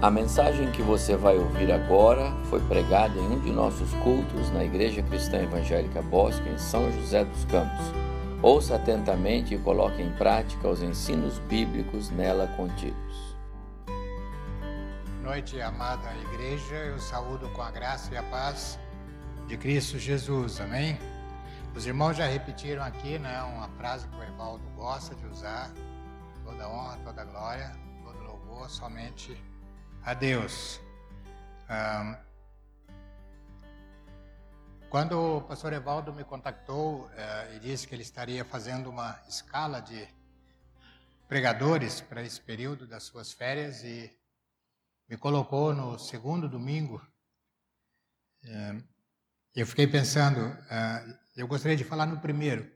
A mensagem que você vai ouvir agora foi pregada em um de nossos cultos na Igreja Cristã Evangélica Bosque, em São José dos Campos. Ouça atentamente e coloque em prática os ensinos bíblicos nela contidos. Noite, amada igreja. Eu saúdo com a graça e a paz de Cristo Jesus. Amém? Os irmãos já repetiram aqui, né, uma frase que o Evaldo gosta de usar: toda honra, toda glória, todo louvor somente a Deus. Quando o pastor Evaldo me contactou uh, e disse que ele estaria fazendo uma escala de pregadores para esse período das suas férias e me colocou no segundo domingo, uh, eu fiquei pensando, uh, eu gostaria de falar no primeiro,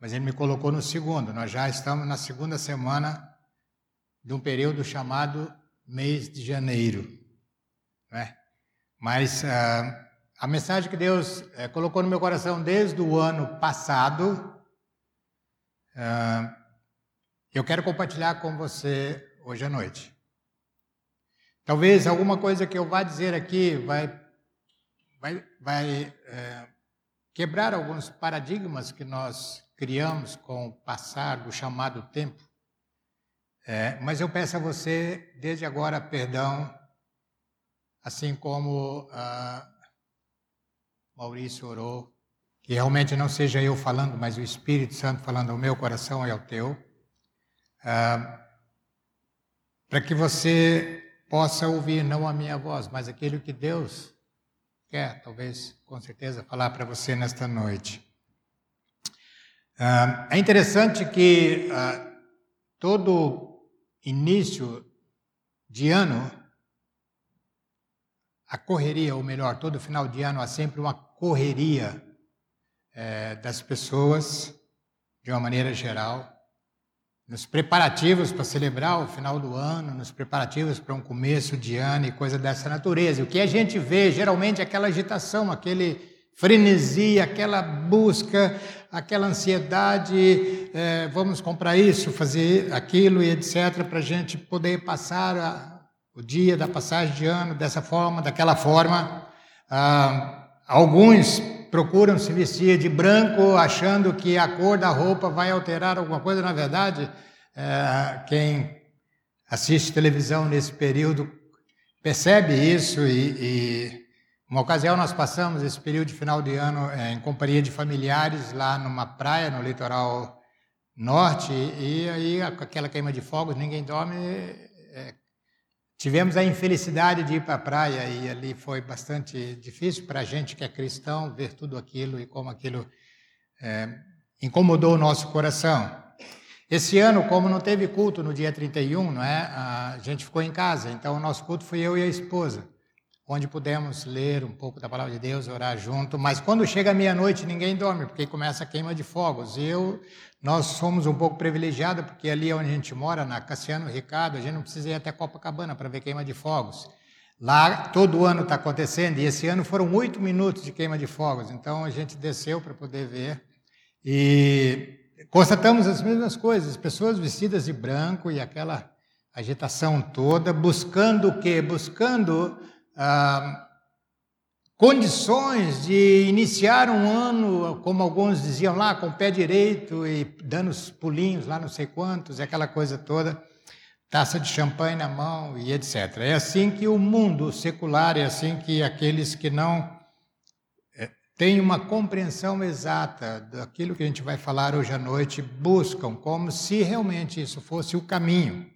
mas ele me colocou no segundo. Nós já estamos na segunda semana de um período chamado mês de janeiro. Né? Mas uh, a mensagem que Deus uh, colocou no meu coração desde o ano passado, uh, eu quero compartilhar com você hoje à noite. Talvez alguma coisa que eu vá dizer aqui vai, vai, vai quebrar alguns paradigmas que nós criamos com o passar do chamado tempo. É, mas eu peço a você, desde agora, perdão, assim como ah, Maurício orou, que realmente não seja eu falando, mas o Espírito Santo falando ao meu coração e ao teu, ah, para que você possa ouvir não a minha voz, mas aquilo que Deus quer, talvez, com certeza, falar para você nesta noite. Ah, é interessante que ah, todo início de ano, a correria, ou melhor, todo final de ano há sempre uma correria é, das pessoas, de uma maneira geral, nos preparativos para celebrar o final do ano, nos preparativos para um começo de ano e coisa dessa natureza. O que a gente vê geralmente é aquela agitação, aquele frenesi, aquela busca, aquela ansiedade, é, vamos comprar isso, fazer aquilo e etc., para a gente poder passar a, o dia da passagem de ano dessa forma, daquela forma. Ah, alguns procuram se vestir de branco, achando que a cor da roupa vai alterar alguma coisa. Na verdade, é, quem assiste televisão nesse período percebe isso e, e uma ocasião nós passamos esse período de final de ano é, em companhia de familiares lá numa praia no litoral norte e aí aquela queima de fogos, ninguém dorme. É, tivemos a infelicidade de ir para a praia e ali foi bastante difícil para a gente que é cristão ver tudo aquilo e como aquilo é, incomodou o nosso coração. Esse ano, como não teve culto no dia 31, não é? a gente ficou em casa, então o nosso culto foi eu e a esposa onde pudemos ler um pouco da palavra de Deus, orar junto. Mas quando chega meia-noite, ninguém dorme, porque começa a queima de fogos. Eu, nós somos um pouco privilegiados, porque ali onde a gente mora, na Cassiano Ricardo, a gente não precisa ir até Copacabana para ver queima de fogos. Lá todo ano está acontecendo, e esse ano foram oito minutos de queima de fogos. Então a gente desceu para poder ver. E constatamos as mesmas coisas, pessoas vestidas de branco e aquela agitação toda, buscando o quê? Buscando condições de iniciar um ano, como alguns diziam lá, com o pé direito e dando os pulinhos lá não sei quantos, aquela coisa toda, taça de champanhe na mão e etc. É assim que o mundo secular, é assim que aqueles que não é, têm uma compreensão exata daquilo que a gente vai falar hoje à noite buscam, como se realmente isso fosse o caminho.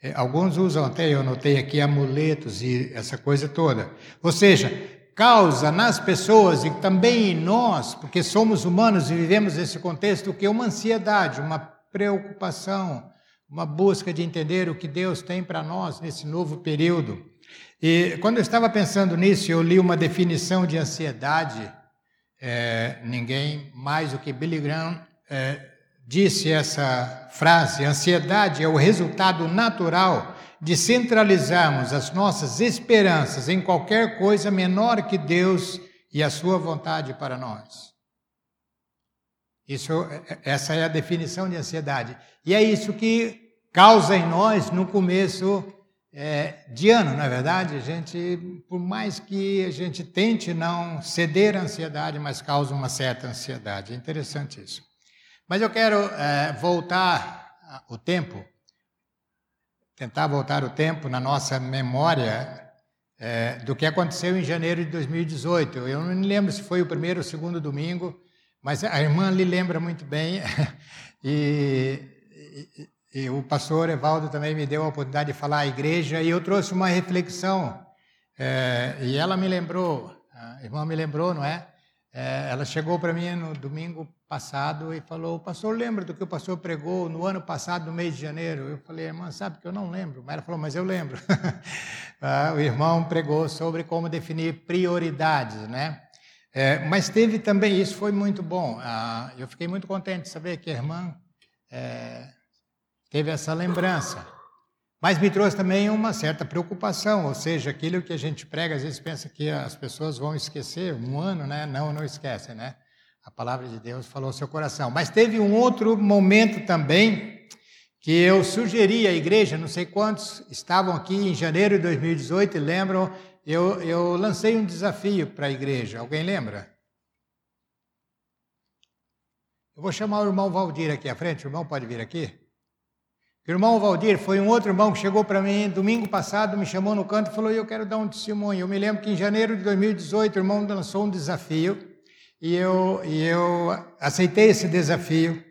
É, alguns usam até, eu notei aqui, amuletos e essa coisa toda. Ou seja, causa nas pessoas e também em nós, porque somos humanos e vivemos esse contexto, que uma ansiedade, uma preocupação, uma busca de entender o que Deus tem para nós nesse novo período. E quando eu estava pensando nisso, eu li uma definição de ansiedade. É, ninguém mais do que Billy Graham é, disse essa frase: ansiedade é o resultado natural de centralizarmos as nossas esperanças em qualquer coisa menor que Deus e a sua vontade para nós. Isso, essa é a definição de ansiedade. E é isso que causa em nós, no começo, é, de ano, na é verdade, a gente, por mais que a gente tente não ceder à ansiedade, mas causa uma certa ansiedade. É interessante isso. Mas eu quero é, voltar o tempo, tentar voltar o tempo na nossa memória é, do que aconteceu em janeiro de 2018. Eu não me lembro se foi o primeiro ou o segundo domingo, mas a irmã lhe lembra muito bem. e, e e o pastor Evaldo também me deu a oportunidade de falar à igreja e eu trouxe uma reflexão. É, e ela me lembrou, a irmã me lembrou, não é? é ela chegou para mim no domingo passado e falou: pastor lembra do que o pastor pregou no ano passado, no mês de janeiro? Eu falei: Irmã, sabe que eu não lembro. Mas ela falou: Mas eu lembro. Ah, o irmão pregou sobre como definir prioridades, né? É, mas teve também, isso foi muito bom. Ah, eu fiquei muito contente de saber que a irmã é, teve essa lembrança. Mas me trouxe também uma certa preocupação, ou seja, aquilo que a gente prega, às vezes pensa que as pessoas vão esquecer um ano, né? Não, não esquecem, né? A palavra de Deus falou ao seu coração. Mas teve um outro momento também que eu sugeri à igreja, não sei quantos estavam aqui em janeiro de 2018 e lembram, eu, eu lancei um desafio para a igreja. Alguém lembra? Eu vou chamar o irmão Valdir aqui à frente. O irmão pode vir aqui? O irmão Valdir foi um outro irmão que chegou para mim domingo passado, me chamou no canto e falou: Eu quero dar um testemunho. Eu me lembro que em janeiro de 2018 o irmão lançou um desafio e eu, e eu aceitei esse desafio.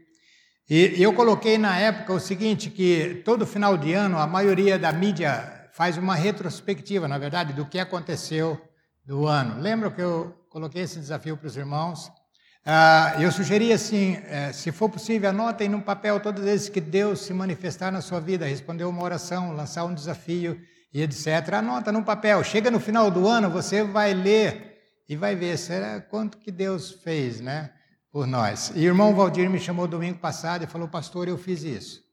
E eu coloquei na época o seguinte: que todo final de ano a maioria da mídia faz uma retrospectiva, na verdade, do que aconteceu do ano. Lembra que eu coloquei esse desafio para os irmãos? Ah, eu sugeri assim, eh, se for possível, anotem num papel todas as vezes que Deus se manifestar na sua vida, responder uma oração, lançar um desafio e etc. Anota num papel. Chega no final do ano, você vai ler e vai ver será quanto que Deus fez, né, por nós. E o irmão Valdir me chamou domingo passado e falou, pastor, eu fiz isso.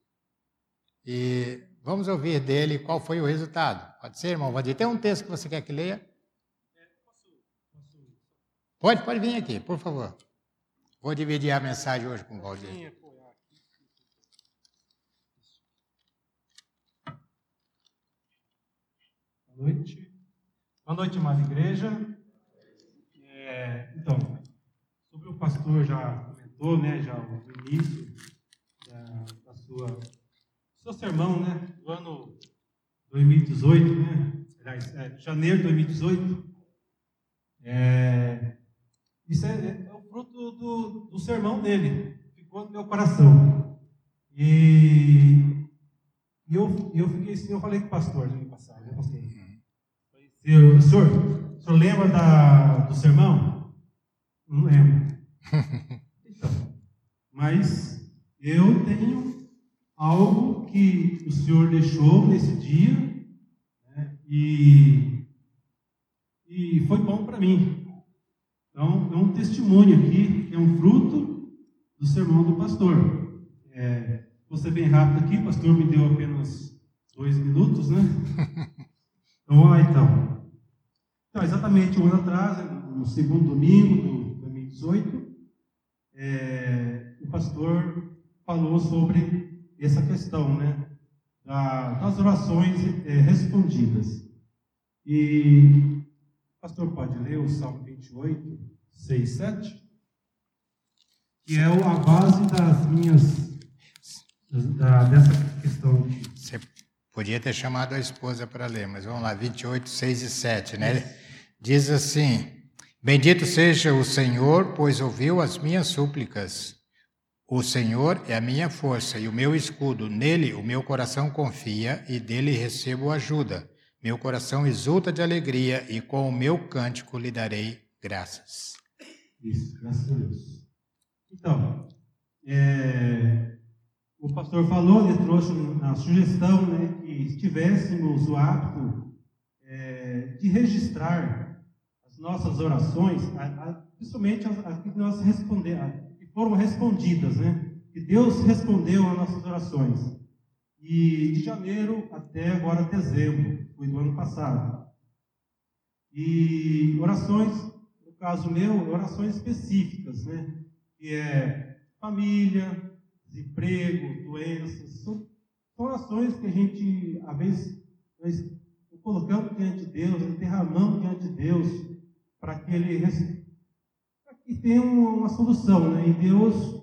E vamos ouvir dele qual foi o resultado. Pode ser, irmão Valdir? Tem um texto que você quer que leia? Pode, pode vir aqui, por favor. Vou dividir a mensagem hoje com o Valdir. Boa noite. Boa noite, amada igreja. É, então, sobre o pastor já comentou, né, já o início da, da sua seu sermão, né, do ano 2018, né, aliás, é, janeiro de 2018. É, isso é, fruto do, do sermão dele, ficou no meu coração. E, e eu, eu fiquei assim, eu falei com o pastor no ano passado, né, pastor? Eu, senhor, o senhor lembra da, do sermão? Não lembro. Então, mas eu tenho algo que o senhor deixou nesse dia né, e, e foi bom para mim. Então, é um testemunho aqui, é um fruto do sermão do pastor. É, vou ser bem rápido aqui, o pastor me deu apenas dois minutos, né? Então, vamos lá então. Exatamente um ano atrás, no segundo domingo de 2018, é, o pastor falou sobre essa questão, né? das orações é, respondidas. E o pastor pode ler o Salmo 28, 6, 7, que é a base das minhas, da, dessa questão. Você podia ter chamado a esposa para ler, mas vamos lá, 28, 6 e 7, né? Diz assim: Bendito seja o Senhor, pois ouviu as minhas súplicas. O Senhor é a minha força e o meu escudo, nele o meu coração confia e dele recebo ajuda. Meu coração exulta de alegria e com o meu cântico lhe darei graças. Isso, graças a Deus. Então, é, o pastor falou, ele trouxe a sugestão né, que tivéssemos o hábito é, de registrar nossas orações, principalmente as, as, que nós responder, que foram respondidas, né? Que Deus respondeu às nossas orações. E de janeiro até agora dezembro, foi do ano passado. E orações, no caso meu, orações específicas, né? Que é família, desemprego, doenças, são, orações que a gente, às vezes, nós colocamos diante de Deus, derramamos diante de Deus, para que ele para que tenha uma, solução, né? E Deus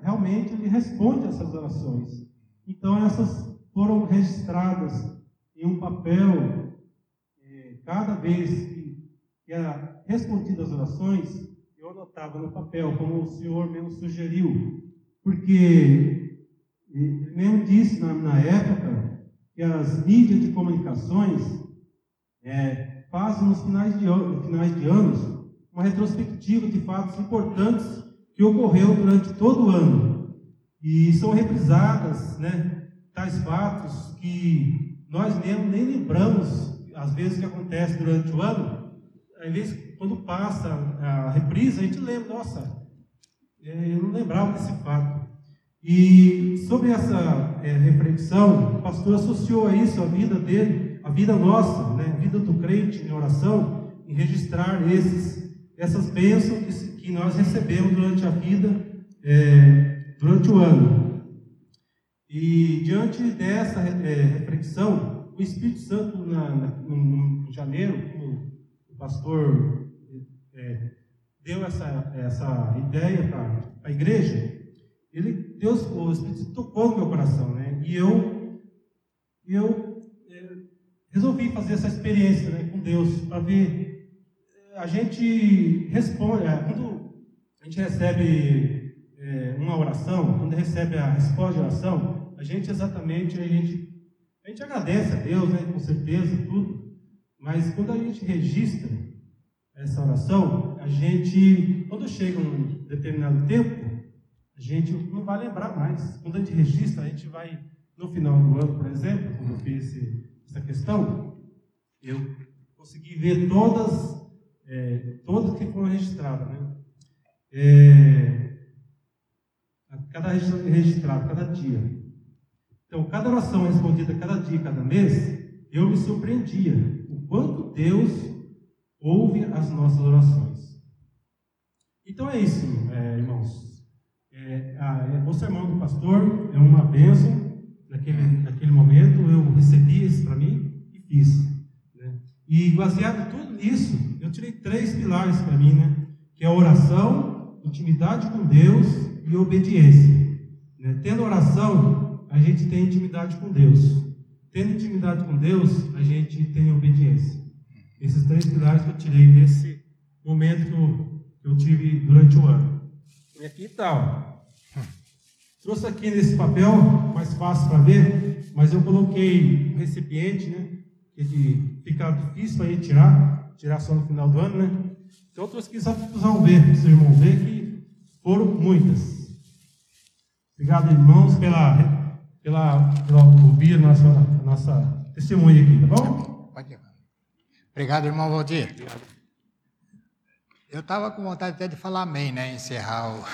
realmente ele responde essas orações. Então essas foram registradas em um papel. Eh, cada vez que, que era respondida as orações, eu anotava no papel, como o senhor mesmo sugeriu, porque ele mesmo disse na, na época que as mídias de comunicações é, fazem nos finais de, finais de anos uma retrospectiva de fatos importantes que ocorreu durante todo o ano. E são reprisadas, né, tais fatos que nós mesmo nem lembramos, às vezes, que acontece durante o ano. Às vezes, quando passa a reprisa, a gente lembra, nossa, é, eu não lembrava desse fato. E sobre essa é, reflexão, o pastor associou a isso a vida dele, a vida nossa, né, a vida do crente em oração, em registrar esses, essas bênçãos que, que nós recebemos durante a vida, é, durante o ano. E diante dessa é, reflexão, o Espírito Santo, na, na, no, em janeiro, o pastor é, deu essa, essa ideia para a igreja, ele, Deus, o Espírito tocou no meu coração, né? E eu, eu resolvi fazer essa experiência né, com Deus, para ver. A gente responde, é, quando a gente recebe é, uma oração, quando recebe a resposta de oração, a gente exatamente, a gente, a gente agradece a Deus, né, com certeza, tudo, mas quando a gente registra essa oração, a gente, quando chega um determinado tempo, a gente não vai lembrar mais. Quando a gente registra, a gente vai, no final do ano, por exemplo, quando eu fiz essa questão, eu consegui ver todas, é, todas que foram registradas. Né? É, cada registrado, cada dia. Então, cada oração respondida cada dia, cada mês, eu me surpreendia o quanto Deus ouve as nossas orações. Então é isso, é, irmãos. É, a, é, o sermão do pastor é uma bênção. Naquele, naquele momento eu recebi isso para mim e fiz. Né? E baseado tudo nisso, eu tirei três pilares para mim, né? que é a oração, intimidade com Deus e obediência. Né? Tendo oração, a gente tem intimidade com Deus. Tendo intimidade com Deus, a gente tem obediência. Esses três pilares que eu tirei desse momento que eu, tive durante o ano. E aqui está, Trouxe aqui nesse papel, mais fácil para ver, mas eu coloquei um recipiente, né? Que fica difícil para tirar, tirar só no final do ano, né? Então eu trouxe aqui só para vocês ver, para vocês irmãos ver que foram muitas. Obrigado, irmãos, pela, pela, pela ouvir a nossa, nossa testemunha aqui, tá bom? Pode ir. Obrigado, irmão Valdir. Obrigado. Eu estava com vontade até de falar amém, né? Encerrar o,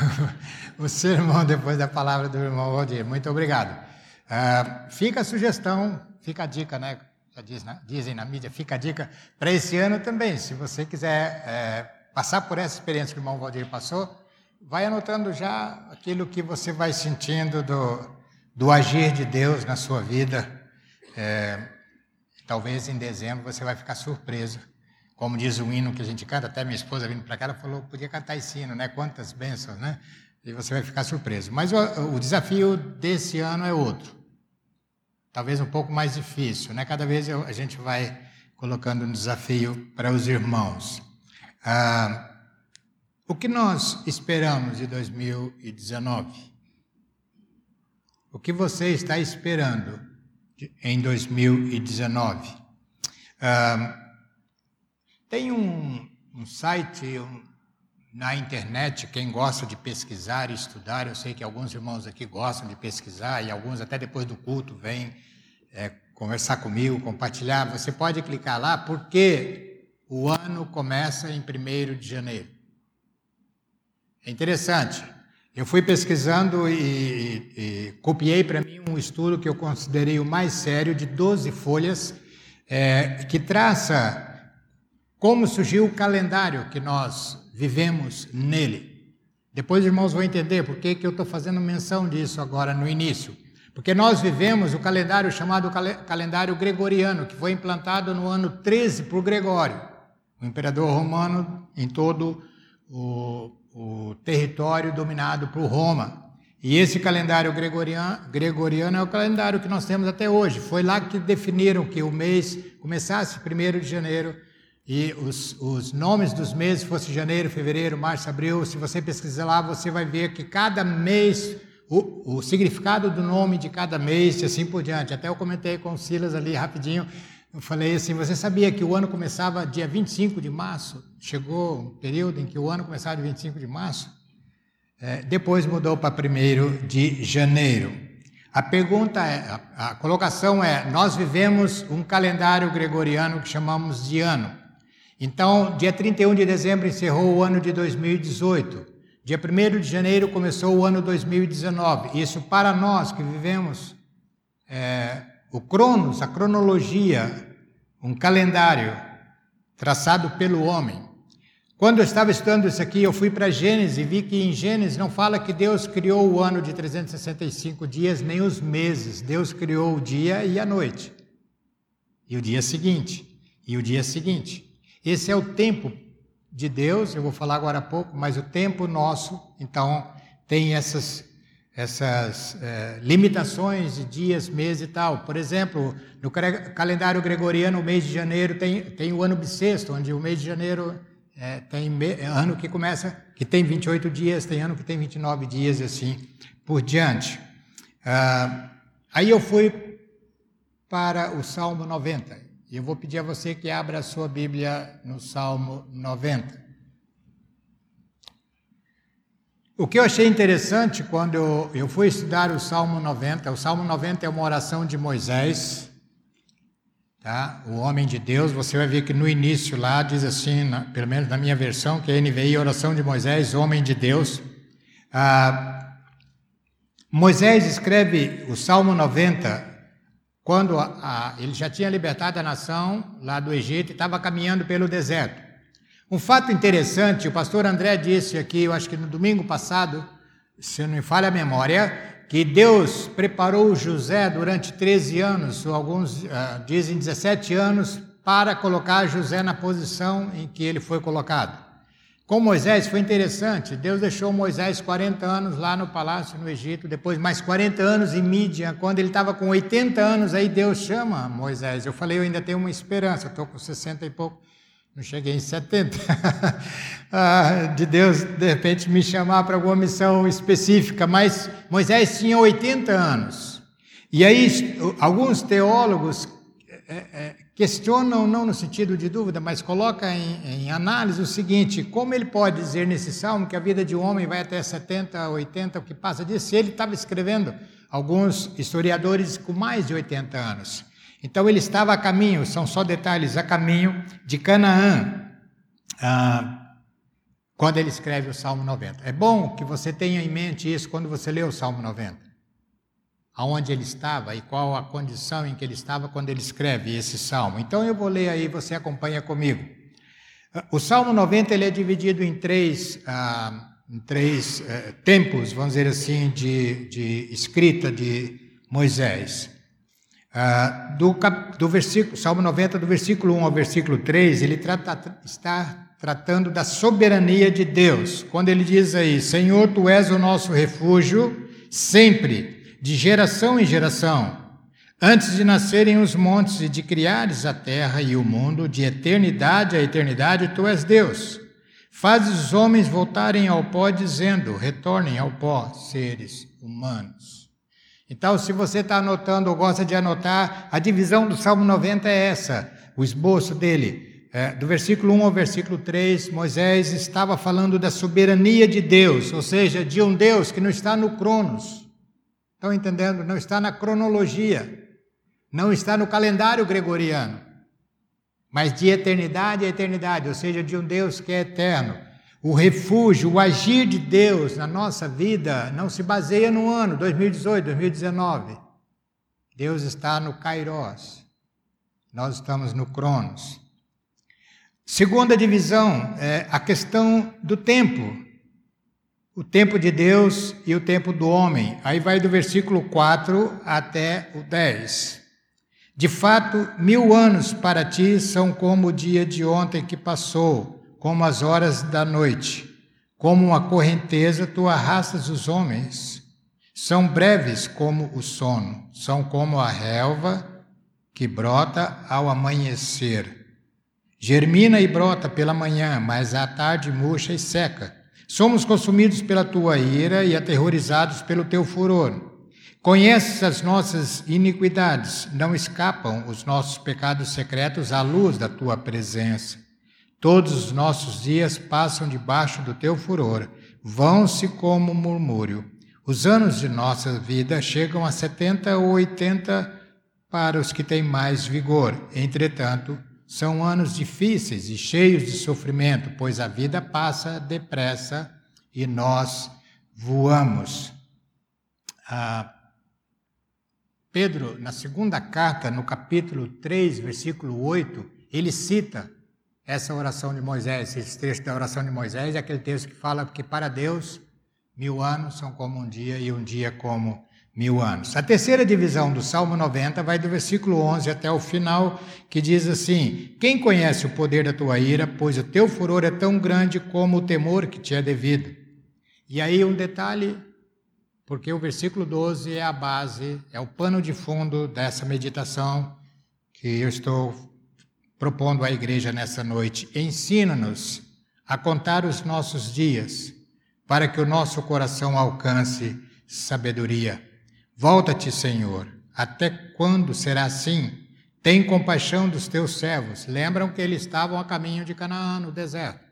o sermão depois da palavra do irmão Valdir. Muito obrigado. Uh, fica a sugestão, fica a dica, né? Já diz, né? dizem na mídia, fica a dica para esse ano também. Se você quiser é, passar por essa experiência que o irmão Valdir passou, vai anotando já aquilo que você vai sentindo do, do agir de Deus na sua vida. É, talvez em dezembro você vai ficar surpreso como diz o hino que a gente canta, até minha esposa vindo para cá, ela falou, podia cantar esse hino, né? Quantas bênçãos, né? E você vai ficar surpreso. Mas o, o desafio desse ano é outro. Talvez um pouco mais difícil, né? Cada vez a gente vai colocando um desafio para os irmãos. Ah, o que nós esperamos de 2019? O que você está esperando em 2019? Ah, tem um, um site um, na internet, quem gosta de pesquisar e estudar, eu sei que alguns irmãos aqui gostam de pesquisar e alguns até depois do culto vêm é, conversar comigo, compartilhar. Você pode clicar lá, porque o ano começa em 1 de janeiro. É interessante. Eu fui pesquisando e, e, e copiei para mim um estudo que eu considerei o mais sério, de 12 folhas, é, que traça como surgiu o calendário que nós vivemos nele. Depois, irmãos, vão entender por que, que eu estou fazendo menção disso agora no início. Porque nós vivemos o calendário chamado calendário gregoriano, que foi implantado no ano 13 por Gregório, o imperador romano em todo o, o território dominado por Roma. E esse calendário gregoriano, gregoriano, é o calendário que nós temos até hoje. Foi lá que definiram que o mês começasse 1 de janeiro e os, os nomes dos meses fossem janeiro, fevereiro, março, abril. Se você pesquisar lá, você vai ver que cada mês, o, o significado do nome de cada mês e assim por diante. Até eu comentei com o Silas ali rapidinho. Eu falei assim: você sabia que o ano começava dia 25 de março? Chegou um período em que o ano começava dia 25 de março? É, depois mudou para 1 de janeiro. A pergunta é, a, a colocação é: nós vivemos um calendário gregoriano que chamamos de ano. Então, dia 31 de dezembro encerrou o ano de 2018. Dia 1 de janeiro começou o ano 2019. Isso para nós que vivemos é, o Cronos, a cronologia, um calendário traçado pelo homem. Quando eu estava estudando isso aqui, eu fui para Gênesis e vi que em Gênesis não fala que Deus criou o ano de 365 dias, nem os meses. Deus criou o dia e a noite. E o dia seguinte. E o dia seguinte. Esse é o tempo de Deus, eu vou falar agora há pouco, mas o tempo nosso, então, tem essas, essas é, limitações de dias, meses e tal. Por exemplo, no calendário gregoriano, o mês de janeiro tem, tem o ano bissexto, onde o mês de janeiro é, tem ano que começa, que tem 28 dias, tem ano que tem 29 dias e assim por diante. Ah, aí eu fui para o Salmo 90. E eu vou pedir a você que abra a sua Bíblia no Salmo 90. O que eu achei interessante quando eu, eu fui estudar o Salmo 90, o Salmo 90 é uma oração de Moisés, Tá? O homem de Deus, você vai ver que no início lá diz assim, na, pelo menos na minha versão, que é NVI, oração de Moisés, homem de Deus. Ah, Moisés escreve o Salmo 90 quando a, a, ele já tinha libertado a nação lá do Egito e estava caminhando pelo deserto. Um fato interessante, o pastor André disse aqui, eu acho que no domingo passado, se não me falha a memória, que Deus preparou José durante 13 anos, ou alguns uh, dizem 17 anos, para colocar José na posição em que ele foi colocado. Com Moisés foi interessante, Deus deixou Moisés 40 anos lá no palácio no Egito, depois mais 40 anos em Mídia, quando ele estava com 80 anos, aí Deus chama Moisés. Eu falei, eu ainda tenho uma esperança, estou com 60 e pouco. Não cheguei em 70, ah, de Deus de repente me chamar para alguma missão específica, mas Moisés tinha 80 anos. E aí alguns teólogos é, é, questionam, não no sentido de dúvida, mas coloca em, em, análise o seguinte: como ele pode dizer nesse salmo que a vida de um homem vai até 70, 80, o que passa disso? Se ele estava escrevendo, alguns historiadores com mais de 80 anos. Então ele estava a caminho, são só detalhes, a caminho de Canaã, ah, quando ele escreve o Salmo 90. É bom que você tenha em mente isso quando você lê o Salmo 90. Aonde ele estava e qual a condição em que ele estava quando ele escreve esse salmo. Então eu vou ler aí, você acompanha comigo. O Salmo 90 ele é dividido em três, ah, em três eh, tempos, vamos dizer assim, de, de escrita de Moisés. Ah, do, do versículo, Salmo 90, do versículo 1 ao versículo 3, ele trata, está tratando da soberania de Deus. Quando ele diz aí: Senhor, tu és o nosso refúgio, sempre, de geração em geração. Antes de nascerem os montes e de criares a terra e o mundo, de eternidade a eternidade, tu és Deus. Fazes os homens voltarem ao pó, dizendo: Retornem ao pó, seres humanos. Então, se você está anotando ou gosta de anotar, a divisão do Salmo 90 é essa, o esboço dele. É, do versículo 1 ao versículo 3, Moisés estava falando da soberania de Deus, ou seja, de um Deus que não está no Cronos. Estão entendendo? Não está na cronologia, não está no calendário gregoriano, mas de eternidade a eternidade, ou seja, de um Deus que é eterno. O refúgio, o agir de Deus na nossa vida não se baseia no ano 2018, 2019. Deus está no Kairos. Nós estamos no Cronos. Segunda divisão é a questão do tempo. O tempo de Deus e o tempo do homem. Aí vai do versículo 4 até o 10. De fato, mil anos para ti são como o dia de ontem que passou, como as horas da noite. Como uma correnteza, tu arrastas os homens. São breves como o sono, são como a relva que brota ao amanhecer. Germina e brota pela manhã, mas à tarde murcha e seca. Somos consumidos pela tua ira e aterrorizados pelo teu furor. Conheces as nossas iniquidades, não escapam os nossos pecados secretos à luz da tua presença. Todos os nossos dias passam debaixo do teu furor, vão-se como murmúrio. Os anos de nossa vida chegam a setenta ou oitenta para os que têm mais vigor. Entretanto, são anos difíceis e cheios de sofrimento, pois a vida passa depressa e nós voamos. Ah, Pedro, na segunda carta, no capítulo 3, versículo 8, ele cita essa oração de Moisés, esse trecho da oração de Moisés, é aquele texto que fala que para Deus mil anos são como um dia e um dia como mil anos. A terceira divisão do Salmo 90 vai do versículo 11 até o final, que diz assim: Quem conhece o poder da tua ira, pois o teu furor é tão grande como o temor que te é devido. E aí um detalhe, porque o versículo 12 é a base, é o pano de fundo dessa meditação que eu estou propondo à igreja nessa noite. Ensina-nos a contar os nossos dias, para que o nosso coração alcance sabedoria. Volta-te, Senhor. Até quando será assim? Tem compaixão dos teus servos. Lembram que eles estavam a caminho de Canaã, no deserto.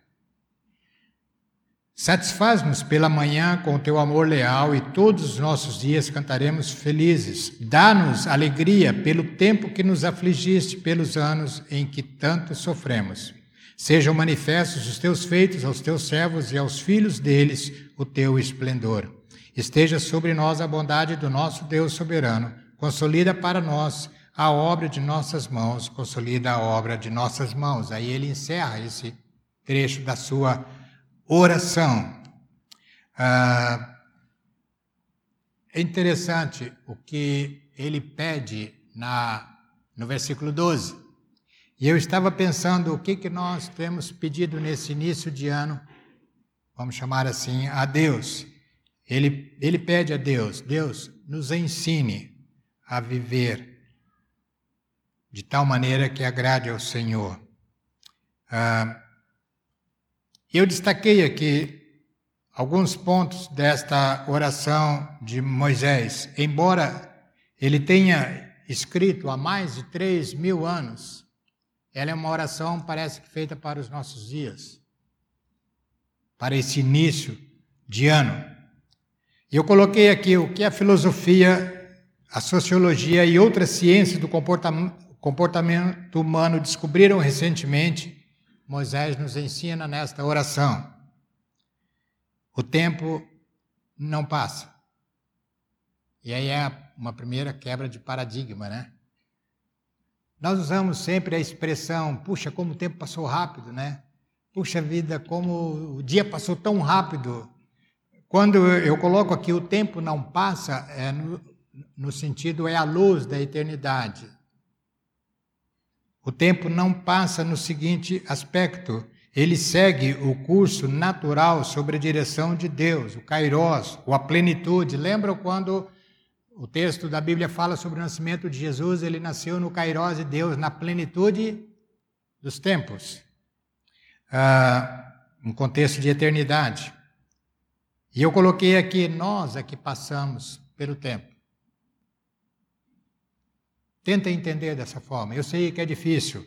Satisfaz-nos pela manhã com o teu amor leal e todos os nossos dias cantaremos felizes. Dá-nos alegria pelo tempo que nos afligiste, pelos anos em que tanto sofremos. Sejam manifestos os teus feitos aos teus servos e aos filhos deles o teu esplendor. Esteja sobre nós a bondade do nosso Deus soberano, consolida para nós a obra de nossas mãos, consolida a obra de nossas mãos. Aí ele encerra esse trecho da sua oração. Ah, é interessante o que ele pede na, no versículo 12. E eu estava pensando o que, que nós temos pedido nesse início de ano, vamos chamar assim, a Deus. Ele, ele pede a Deus: Deus, nos ensine a viver de tal maneira que agrade ao Senhor. Ah, eu destaquei aqui alguns pontos desta oração de Moisés. Embora ele tenha escrito há mais de três mil anos, ela é uma oração, parece que feita para os nossos dias, para esse início de ano. E eu coloquei aqui o que a filosofia, a sociologia e outras ciências do comportamento humano descobriram recentemente. Moisés nos ensina nesta oração. O tempo não passa. E aí é uma primeira quebra de paradigma, né? Nós usamos sempre a expressão, puxa, como o tempo passou rápido, né? Puxa vida, como o dia passou tão rápido. Quando eu coloco aqui o tempo não passa, é no, no sentido é a luz da eternidade. O tempo não passa no seguinte aspecto: ele segue o curso natural sobre a direção de Deus, o Kairos, ou a plenitude. Lembram quando o texto da Bíblia fala sobre o nascimento de Jesus? Ele nasceu no Kairos de Deus, na plenitude dos tempos, ah, um contexto de eternidade. E eu coloquei aqui, nós é que passamos pelo tempo. Tenta entender dessa forma. Eu sei que é difícil.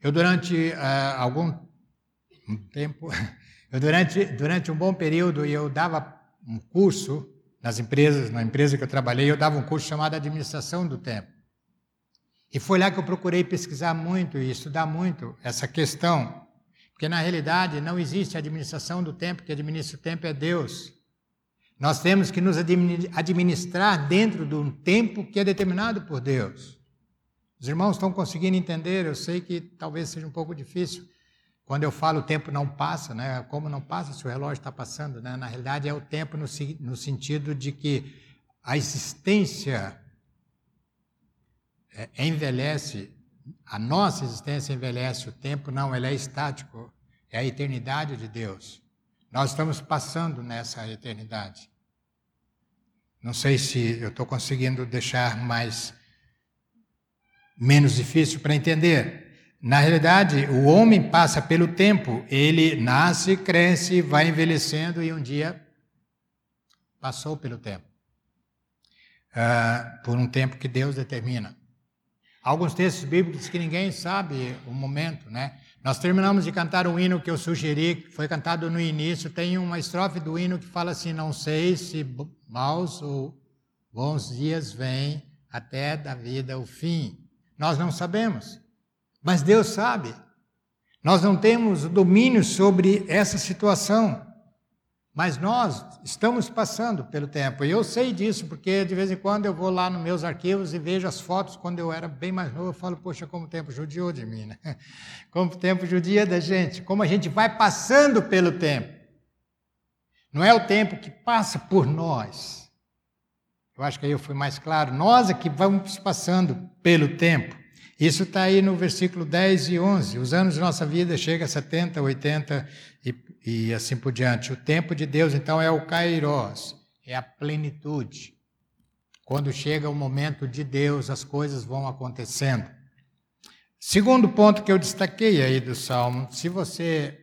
Eu, durante uh, algum tempo, eu durante, durante um bom período, eu dava um curso nas empresas, na empresa que eu trabalhei, eu dava um curso chamado Administração do Tempo. E foi lá que eu procurei pesquisar muito e estudar muito essa questão, porque na realidade não existe administração do tempo, que administra o tempo é Deus. Nós temos que nos administrar dentro de um tempo que é determinado por Deus. Os irmãos estão conseguindo entender? Eu sei que talvez seja um pouco difícil Quando eu falo o tempo não passa, né? Como não passa se o relógio está passando, né? Na realidade é o tempo no, no sentido de que a existência é, envelhece, a nossa existência envelhece, o tempo não, ele é estático, é a eternidade de Deus. Nós estamos passando nessa eternidade. Não sei se eu estou conseguindo deixar mais menos difícil para entender. Na realidade, o homem passa pelo tempo, ele nasce, cresce, vai envelhecendo e um dia passou pelo tempo. Uh, por um tempo que Deus determina. Alguns textos bíblicos que ninguém sabe o momento, né? Nós terminamos de cantar um hino que eu sugeri, que foi cantado no início. Tem uma estrofe do hino que fala assim: Não sei se maus ou bons dias vêm até da vida o fim. Nós não sabemos. Mas Deus sabe. Nós não temos domínio sobre essa situação. Mas nós estamos passando pelo tempo. E eu sei disso, porque de vez em quando eu vou lá nos meus arquivos e vejo as fotos quando eu era bem mais novo. Eu falo, poxa, como o tempo judiou de mim, né? Como o tempo judia da gente. Como a gente vai passando pelo tempo. Não é o tempo que passa por nós. Eu acho que aí eu fui mais claro. Nós é que vamos passando pelo tempo. Isso está aí no versículo 10 e 11. Os anos de nossa vida chegam a 70, 80 e, assim por diante. O tempo de Deus, então, é o kairos, é a plenitude. Quando chega o momento de Deus, as coisas vão acontecendo. Segundo ponto que eu destaquei aí do Salmo, se você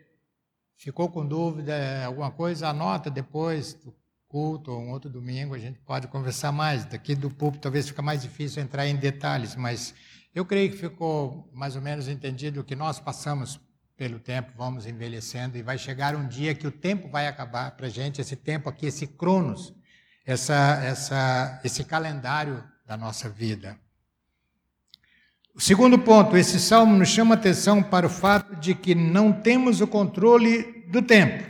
ficou com dúvida, alguma coisa, anota depois do culto ou um outro domingo, a gente pode conversar mais. Daqui do púlpito talvez fica mais difícil entrar em detalhes, mas eu creio que ficou mais ou menos entendido que nós passamos pelo tempo, vamos envelhecendo e vai chegar um dia que o tempo vai acabar para gente, esse tempo aqui, esse cronos, essa, essa, esse calendário da nossa vida. O segundo ponto, esse salmo nos chama atenção para o fato de que não temos o controle do tempo,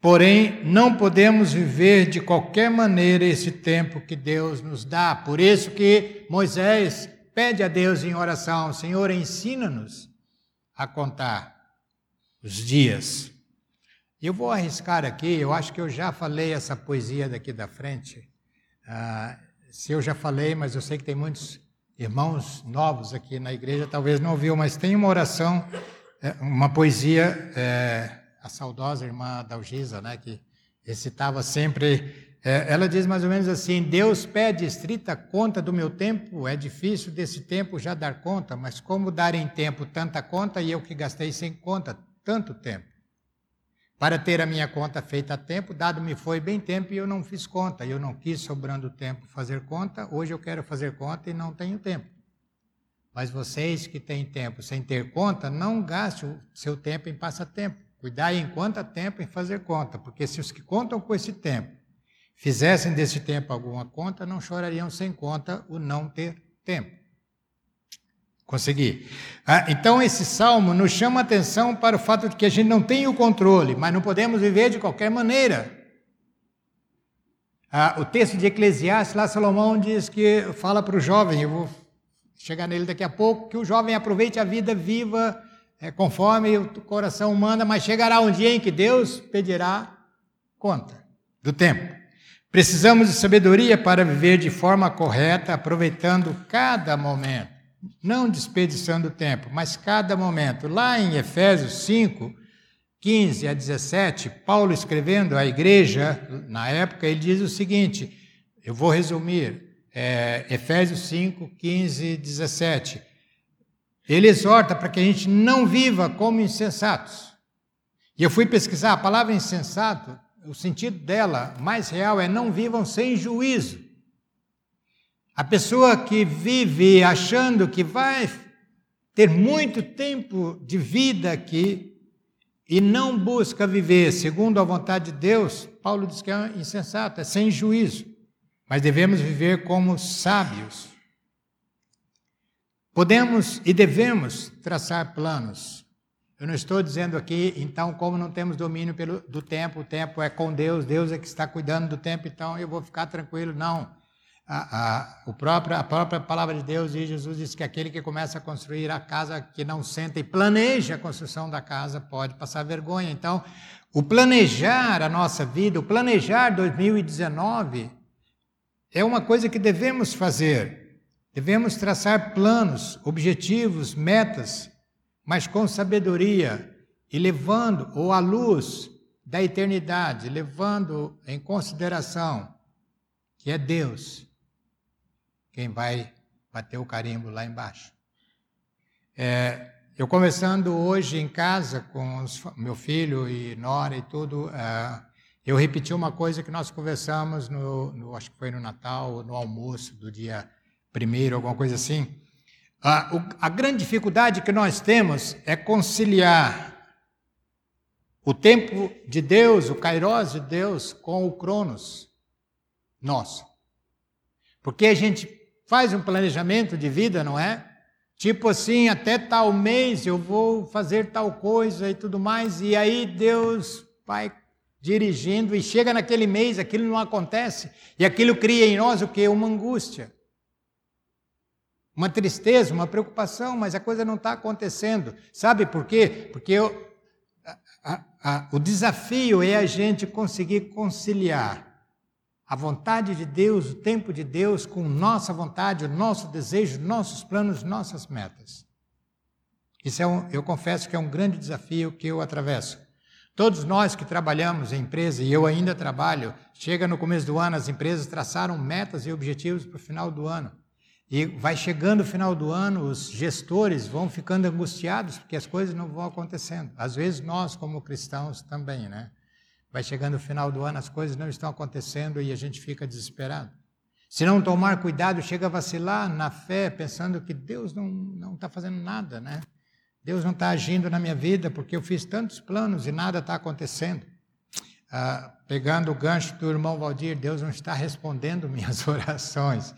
porém não podemos viver de qualquer maneira esse tempo que Deus nos dá. Por isso que Moisés Pede a Deus em oração, Senhor, ensina-nos a contar os dias. Eu vou arriscar aqui, eu acho que eu já falei essa poesia daqui da frente. Ah, se eu já falei, mas eu sei que tem muitos irmãos novos aqui na igreja, talvez não ouviu, mas tem uma oração, é, uma poesia, é, a saudosa irmã Dalgisa, né, que recitava sempre é, ela diz mais ou menos assim: Deus pede estrita conta do meu tempo, é difícil desse tempo já dar conta, mas como dar em tempo tanta conta e eu que gastei sem conta tanto tempo? Para ter a minha conta feita a tempo, dado-me foi bem tempo e eu não fiz conta, eu não quis, sobrando tempo, fazer conta, hoje eu quero fazer conta e não tenho tempo. Mas vocês que têm tempo sem ter conta, não gaste o seu tempo em passatempo. Cuidai enquanto há tempo em fazer conta, porque se os que contam com esse tempo fizessem desse tempo alguma conta, não chorariam sem conta o não ter tempo. Consegui. Ah, então, esse salmo nos chama a atenção para o fato de que a gente não tem o controle, mas não podemos viver de qualquer maneira. Ah, o texto de Eclesiastes, lá Salomão diz que fala para o jovem, eu vou chegar nele daqui a pouco, que o jovem aproveite a vida viva é, conforme o coração manda, mas chegará um dia em que Deus pedirá conta do tempo. Precisamos de sabedoria para viver de forma correta, aproveitando cada momento, não desperdiçando tempo, mas cada momento. Lá em Efésios 5, 15 a 17, Paulo escrevendo à igreja, na época, ele diz o seguinte: eu vou resumir, é, Efésios 5, 15 e 17. Ele exorta para que a gente não viva como insensatos. E eu fui pesquisar, a palavra insensato o sentido dela mais real é não vivam sem juízo. A pessoa que vive achando que vai ter muito tempo de vida aqui e não busca viver segundo a vontade de Deus, Paulo diz que é insensato, é sem juízo. Mas devemos viver como sábios. Podemos e devemos traçar planos eu não estou dizendo aqui, então, como não temos domínio pelo, do tempo, o tempo é com Deus, Deus é que está cuidando do tempo, então eu vou ficar tranquilo. Não. A, a, o próprio, a própria palavra de Deus e Jesus diz que aquele que começa a construir a casa, que não senta e planeja a construção da casa, pode passar vergonha. Então, o planejar a nossa vida, o planejar 2019, é uma coisa que devemos fazer. Devemos traçar planos, objetivos, metas, mas com sabedoria e levando ou à luz da eternidade, levando em consideração que é Deus quem vai bater o carimbo lá embaixo. É, eu conversando hoje em casa com os, meu filho e Nora e tudo, é, eu repeti uma coisa que nós conversamos no, no, acho que foi no Natal, no almoço do dia primeiro, alguma coisa assim. A, o, a grande dificuldade que nós temos é conciliar o tempo de Deus, o Kairos de Deus, com o Cronos nosso. Porque a gente faz um planejamento de vida, não é? Tipo assim, até tal mês eu vou fazer tal coisa e tudo mais, e aí Deus vai dirigindo e chega naquele mês, aquilo não acontece, e aquilo cria em nós o que? Uma angústia. Uma tristeza, uma preocupação, mas a coisa não está acontecendo. Sabe por quê? Porque eu, a, a, a, o desafio é a gente conseguir conciliar a vontade de Deus, o tempo de Deus, com nossa vontade, o nosso desejo, nossos planos, nossas metas. Isso é um, eu confesso que é um grande desafio que eu atravesso. Todos nós que trabalhamos em empresa, e eu ainda trabalho, chega no começo do ano, as empresas traçaram metas e objetivos para o final do ano. E vai chegando o final do ano, os gestores vão ficando angustiados porque as coisas não vão acontecendo. Às vezes nós, como cristãos, também, né? Vai chegando o final do ano, as coisas não estão acontecendo e a gente fica desesperado. Se não tomar cuidado, chega a vacilar na fé, pensando que Deus não está fazendo nada, né? Deus não está agindo na minha vida porque eu fiz tantos planos e nada está acontecendo. Ah, pegando o gancho do irmão Valdir, Deus não está respondendo minhas orações.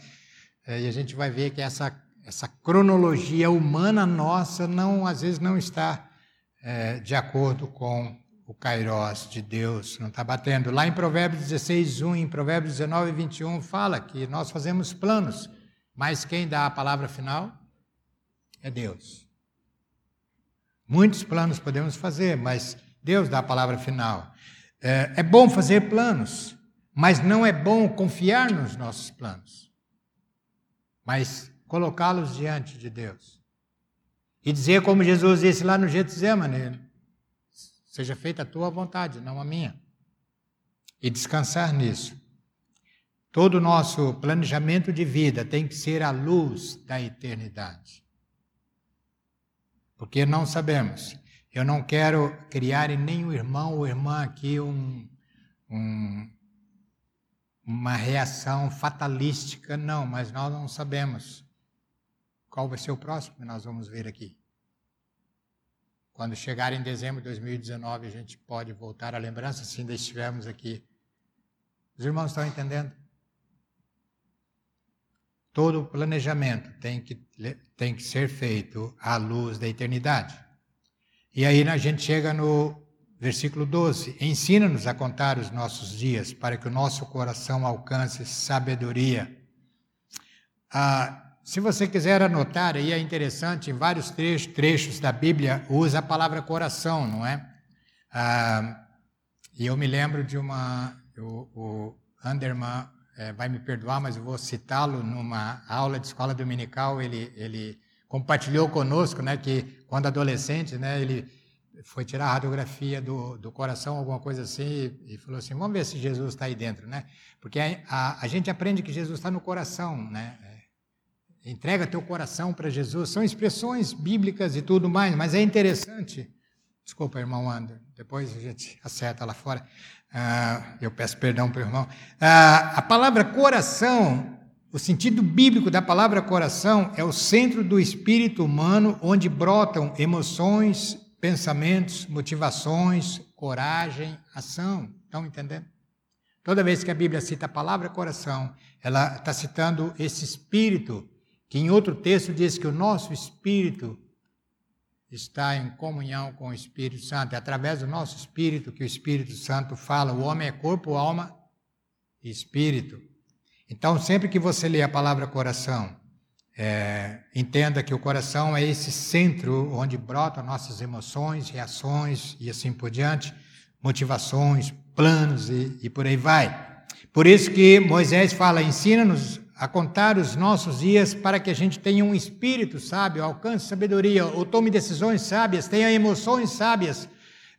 É, e a gente vai ver que essa, essa cronologia humana nossa não, às vezes não está é, de acordo com o Kairos de Deus, não está batendo. Lá em Provérbios 16, 1, em Provérbios 19, 21, fala que nós fazemos planos, mas quem dá a palavra final é Deus. Muitos planos podemos fazer, mas Deus dá a palavra final. É, é bom fazer planos, mas não é bom confiar nos nossos planos, mas colocá-los diante de Deus. E dizer como Jesus disse lá no Getsemane, Seja feita a tua vontade, não a minha. E descansar nisso. Todo o nosso planejamento de vida tem que ser à luz da eternidade. Porque não sabemos. Eu não quero criar em nenhum irmão ou irmã aqui um, um, uma reação fatalística, não, mas nós não sabemos qual vai ser o próximo que nós vamos ver aqui. Quando chegar em dezembro de 2019, a gente pode voltar à lembrança se ainda estivermos aqui. Os irmãos estão entendendo? Todo o planejamento tem que, tem que ser feito à luz da eternidade. E aí a gente chega no versículo 12: Ensina-nos a contar os nossos dias, para que o nosso coração alcance sabedoria. Ah, se você quiser anotar, aí é interessante, em vários trechos, trechos da Bíblia usa a palavra coração, não é? Ah, e eu me lembro de uma. O, o Anderman é, vai me perdoar, mas eu vou citá-lo numa aula de escola dominical. Ele, ele compartilhou conosco né, que, quando adolescente, né, ele foi tirar a radiografia do, do coração, alguma coisa assim, e, e falou assim: vamos ver se Jesus está aí dentro, né? Porque a, a, a gente aprende que Jesus está no coração, né? Entrega teu coração para Jesus, são expressões bíblicas e tudo mais, mas é interessante. Desculpa, irmão André, depois a gente acerta lá fora. Ah, eu peço perdão para o irmão. Ah, a palavra coração, o sentido bíblico da palavra coração é o centro do espírito humano, onde brotam emoções, pensamentos, motivações, coragem, ação. Estão entendendo? Toda vez que a Bíblia cita a palavra coração, ela está citando esse espírito que em outro texto diz que o nosso espírito está em comunhão com o Espírito Santo. É através do nosso espírito que o Espírito Santo fala. O homem é corpo, alma e espírito. Então, sempre que você lê a palavra coração, é, entenda que o coração é esse centro onde brotam nossas emoções, reações e assim por diante, motivações, planos e, e por aí vai. Por isso que Moisés fala: ensina-nos a contar os nossos dias para que a gente tenha um espírito sábio, alcance sabedoria, ou tome decisões sábias, tenha emoções sábias,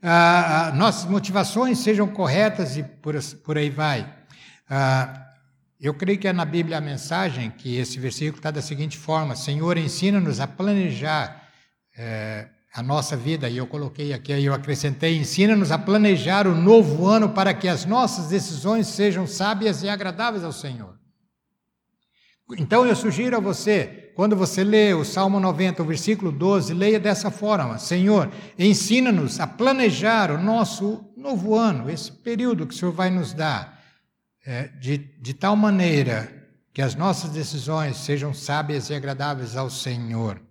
ah, ah, nossas motivações sejam corretas e por, por aí vai. Ah, eu creio que é na Bíblia a mensagem que esse versículo está da seguinte forma: Senhor, ensina-nos a planejar é, a nossa vida. E eu coloquei aqui, eu acrescentei: ensina-nos a planejar o novo ano para que as nossas decisões sejam sábias e agradáveis ao Senhor. Então eu sugiro a você, quando você lê o Salmo 90, o versículo 12, leia dessa forma: Senhor, ensina-nos a planejar o nosso novo ano, esse período que o Senhor vai nos dar é, de, de tal maneira que as nossas decisões sejam sábias e agradáveis ao Senhor.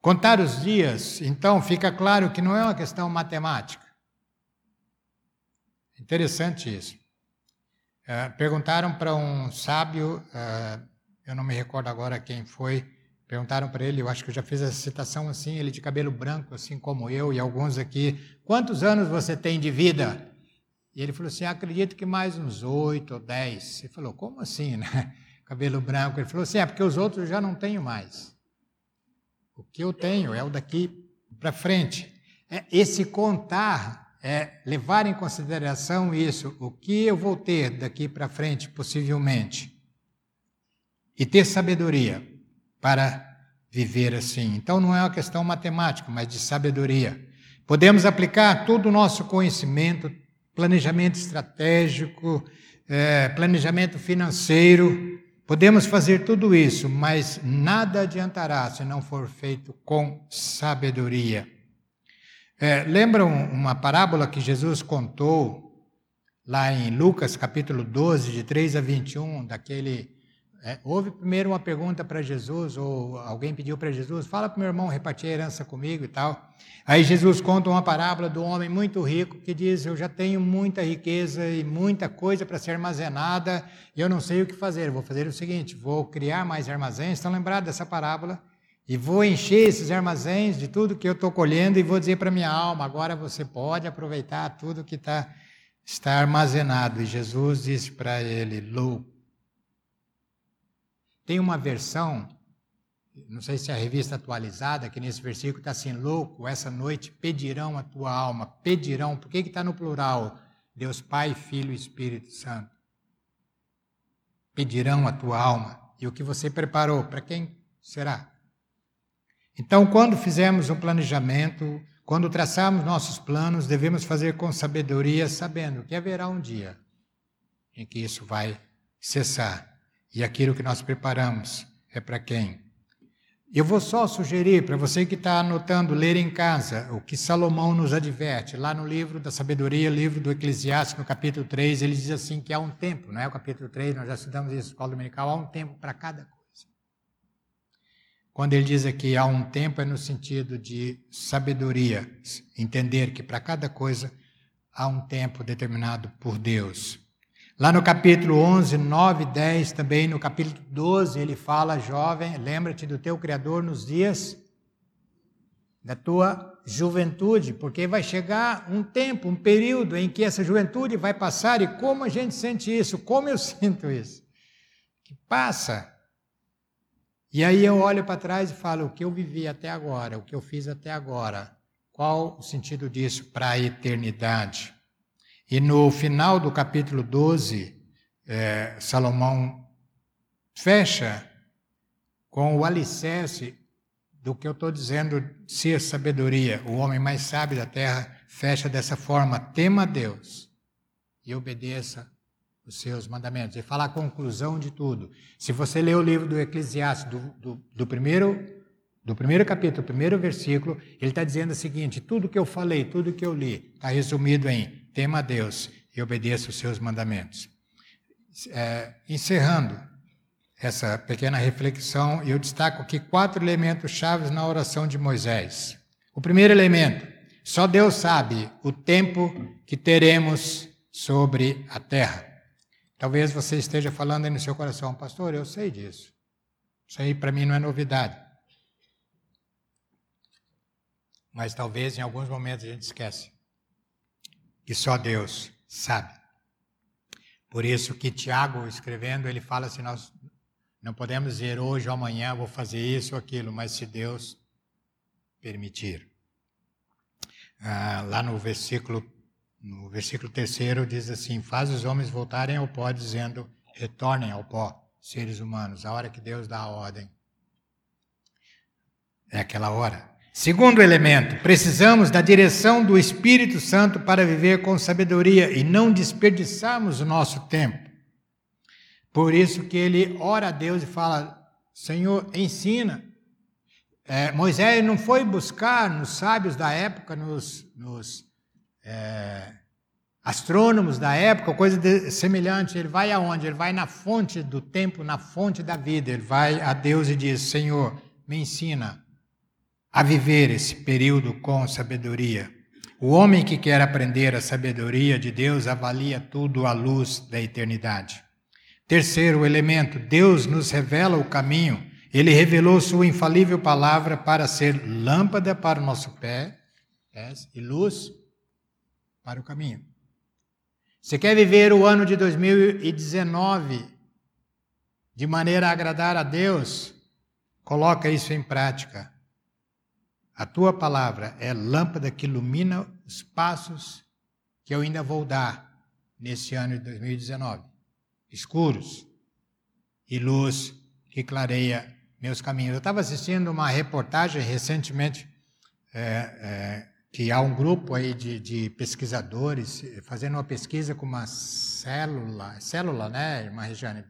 Contar os dias, então, fica claro que não é uma questão matemática. Interessante isso. É, perguntaram para um sábio, é, eu não me recordo agora quem foi, perguntaram para ele, eu acho que eu já fiz essa citação assim, ele de cabelo branco, assim como eu e alguns aqui, quantos anos você tem de vida? E ele falou assim: acredito que mais uns oito ou dez. Ele falou: como assim, né? Cabelo branco. Ele falou assim: é porque os outros já não tenho mais. O que eu tenho é o daqui para frente. É esse contar é levar em consideração isso, o que eu vou ter daqui para frente, possivelmente. E ter sabedoria para viver assim. Então não é uma questão matemática, mas de sabedoria. Podemos aplicar todo o nosso conhecimento, planejamento estratégico, é, planejamento financeiro. Podemos fazer tudo isso, mas nada adiantará se não for feito com sabedoria. É, lembram uma parábola que Jesus contou lá em Lucas capítulo 12, de 3 a 21, daquele é, houve primeiro uma pergunta para Jesus, ou alguém pediu para Jesus, fala para meu irmão repartir a herança comigo e tal. Aí Jesus conta uma parábola do homem muito rico que diz: Eu já tenho muita riqueza e muita coisa para ser armazenada e eu não sei o que fazer. vou fazer o seguinte: vou criar mais armazéns. Estão lembrados dessa parábola? E vou encher esses armazéns de tudo que eu estou colhendo e vou dizer para minha alma: agora você pode aproveitar tudo que tá, está armazenado. E Jesus disse para ele: louco tem uma versão, não sei se é a revista atualizada, que nesse versículo está assim: louco, essa noite pedirão a tua alma. Pedirão, por que está no plural? Deus Pai, Filho e Espírito Santo. Pedirão a tua alma. E o que você preparou, para quem será? Então, quando fizermos um planejamento, quando traçarmos nossos planos, devemos fazer com sabedoria, sabendo que haverá um dia em que isso vai cessar. E aquilo que nós preparamos é para quem? Eu vou só sugerir para você que está anotando, ler em casa o que Salomão nos adverte. Lá no livro da sabedoria, livro do Eclesiastes, no capítulo 3, ele diz assim que há um tempo, não é o capítulo 3, nós já estudamos isso na escola dominical, há um tempo para cada coisa. Quando ele diz aqui há um tempo, é no sentido de sabedoria, entender que para cada coisa há um tempo determinado por Deus. Lá no capítulo 11, 9, 10, também no capítulo 12, ele fala, jovem, lembra-te do teu Criador nos dias da tua juventude, porque vai chegar um tempo, um período em que essa juventude vai passar e como a gente sente isso, como eu sinto isso, que passa. E aí eu olho para trás e falo o que eu vivi até agora, o que eu fiz até agora, qual o sentido disso para a eternidade? E no final do capítulo 12, é, Salomão fecha com o alicerce do que eu estou dizendo ser sabedoria. O homem mais sábio da terra fecha dessa forma: tema a Deus e obedeça os seus mandamentos. E fala a conclusão de tudo. Se você ler o livro do Eclesiastes, do, do, do primeiro, do primeiro capítulo, primeiro versículo, ele está dizendo o seguinte: tudo que eu falei, tudo que eu li, está resumido em tema a Deus e obedeça os seus mandamentos. É, encerrando essa pequena reflexão, eu destaco aqui quatro elementos chaves na oração de Moisés. O primeiro elemento, só Deus sabe o tempo que teremos sobre a terra. Talvez você esteja falando aí no seu coração, pastor, eu sei disso. Isso aí para mim não é novidade. Mas talvez em alguns momentos a gente esquece que só Deus sabe. Por isso que Tiago, escrevendo, ele fala assim: nós não podemos dizer hoje ou amanhã vou fazer isso ou aquilo, mas se Deus permitir. Ah, lá no versículo no versículo terceiro diz assim: Faz os homens voltarem ao pó, dizendo: Retornem ao pó, seres humanos. A hora que Deus dá a ordem é aquela hora. Segundo elemento, precisamos da direção do Espírito Santo para viver com sabedoria e não desperdiçarmos o nosso tempo. Por isso que ele ora a Deus e fala: Senhor, ensina. É, Moisés não foi buscar nos sábios da época, nos, nos é, astrônomos da época, coisa de, semelhante. Ele vai aonde? Ele vai na fonte do tempo, na fonte da vida. Ele vai a Deus e diz: Senhor, me ensina a viver esse período com sabedoria. O homem que quer aprender a sabedoria de Deus avalia tudo à luz da eternidade. Terceiro elemento, Deus nos revela o caminho. Ele revelou sua infalível palavra para ser lâmpada para o nosso pé e luz para o caminho. Você quer viver o ano de 2019 de maneira a agradar a Deus? Coloca isso em prática. A tua palavra é lâmpada que ilumina os passos que eu ainda vou dar nesse ano de 2019. Escuros e luz que clareia meus caminhos. Eu estava assistindo uma reportagem recentemente é, é, que há um grupo aí de, de, pesquisadores fazendo uma pesquisa com uma célula, célula, né, irmã Regiane?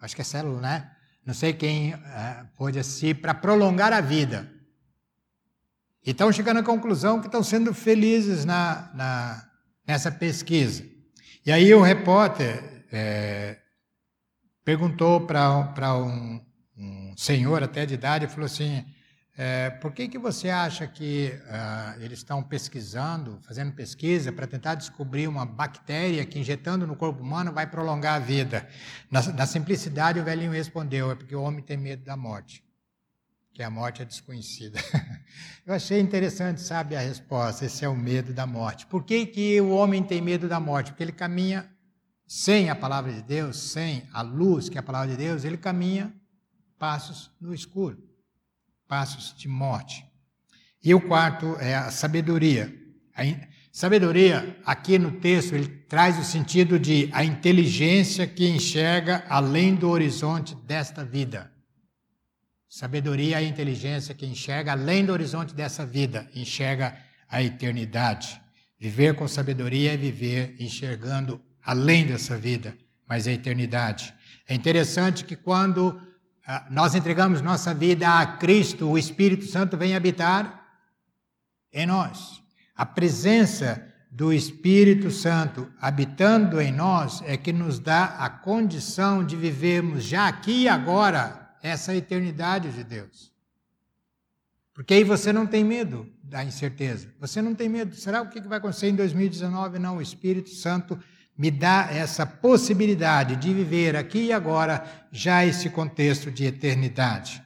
Acho que é célula, né? Não sei quem é, pôde para prolongar a vida. E estão chegando à conclusão que estão sendo felizes na, na nessa pesquisa. E aí o repórter é, perguntou para um, um senhor até de idade, falou assim, é, por que, que você acha que uh, eles estão pesquisando, fazendo pesquisa para tentar descobrir uma bactéria que injetando no corpo humano vai prolongar a vida? Na, na, simplicidade, o velhinho respondeu: é porque o homem tem medo da morte, que a morte é desconhecida. Eu achei interessante, sabe, a resposta: esse é o medo da morte. Por que, que o homem tem medo da morte? Porque ele caminha sem a palavra de Deus, sem a luz que é a palavra de Deus, ele caminha passos no escuro passos de morte. E o quarto é a sabedoria. A sabedoria, aqui no texto, ele traz o sentido de a inteligência que enxerga além do horizonte desta vida. Sabedoria é a inteligência que enxerga além do horizonte dessa vida, enxerga a eternidade. Viver com sabedoria é viver enxergando além dessa vida, mas a eternidade. É interessante que quando nós entregamos nossa vida a Cristo, o Espírito Santo vem habitar em nós. A presença do Espírito Santo habitando em nós é que nos dá a condição de vivermos já aqui e agora essa eternidade de Deus. Porque aí você não tem medo da incerteza. Você não tem medo. Será o que vai acontecer em 2019? Não, o Espírito Santo me dá essa possibilidade de viver aqui e agora já esse contexto de eternidade.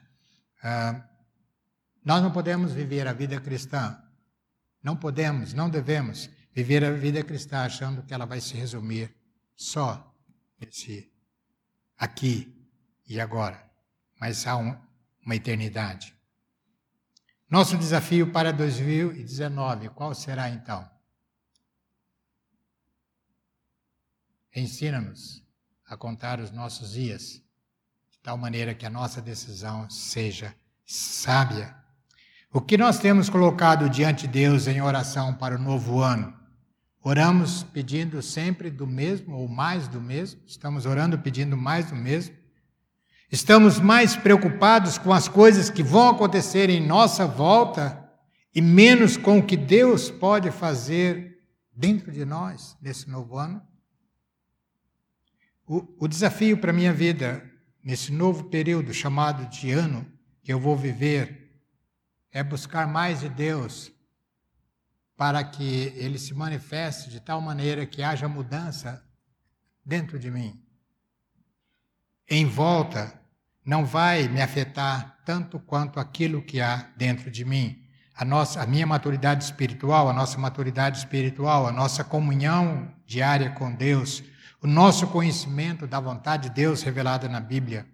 Ah, nós não podemos viver a vida cristã, não podemos, não devemos viver a vida cristã achando que ela vai se resumir só nesse aqui e agora, mas há um, uma eternidade. Nosso desafio para 2019, qual será então? Ensina-nos a contar os nossos dias, de tal maneira que a nossa decisão seja sábia. O que nós temos colocado diante de Deus em oração para o novo ano? Oramos pedindo sempre do mesmo ou mais do mesmo? Estamos orando pedindo mais do mesmo? Estamos mais preocupados com as coisas que vão acontecer em nossa volta e menos com o que Deus pode fazer dentro de nós nesse novo ano? O, o desafio para a minha vida, nesse novo período chamado de ano que eu vou viver, é buscar mais de Deus para que Ele se manifeste de tal maneira que haja mudança dentro de mim, em volta não vai me afetar tanto quanto aquilo que há dentro de mim. A, nossa, a minha maturidade espiritual, a nossa maturidade espiritual, a nossa comunhão diária com Deus, o nosso conhecimento da vontade de Deus revelada na Bíblia.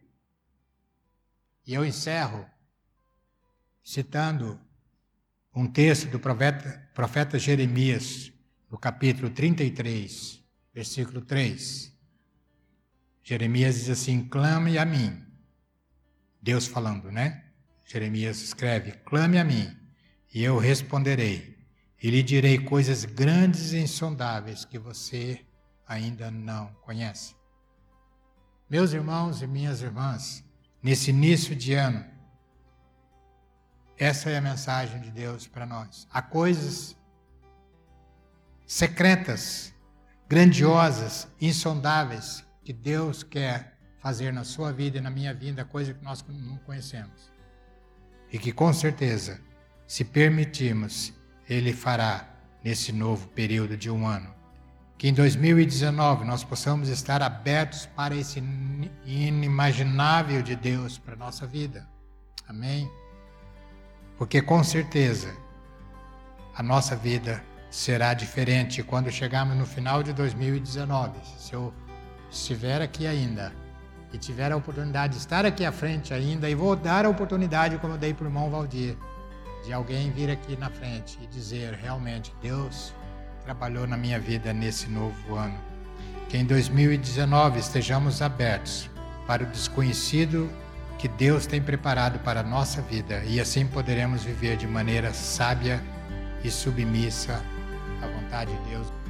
E eu encerro citando um texto do profeta, profeta Jeremias, no capítulo 33, versículo 3. Jeremias diz assim: clame a mim. Deus falando, né? Jeremias escreve: clame a mim, e eu responderei, e lhe direi coisas grandes e insondáveis que você ainda não conhece. Meus irmãos e minhas irmãs, nesse início de ano, essa é a mensagem de Deus para nós. Há coisas secretas, grandiosas, insondáveis que Deus quer fazer na sua vida e na minha vida, coisa que nós não conhecemos. E que com certeza, se permitirmos, Ele fará nesse novo período de um ano. Que em 2019 nós possamos estar abertos para esse inimaginável de Deus para a nossa vida. Amém? Porque com certeza a nossa vida será diferente quando chegarmos no final de 2019. Se eu estiver aqui ainda e tiver a oportunidade de estar aqui à frente ainda, e vou dar a oportunidade, como eu dei para o irmão Valdir, de alguém vir aqui na frente e dizer realmente Deus trabalhou na minha vida nesse novo ano. Que em 2019 estejamos abertos para o desconhecido que Deus tem preparado para a nossa vida e assim poderemos viver de maneira sábia e submissa à vontade de Deus.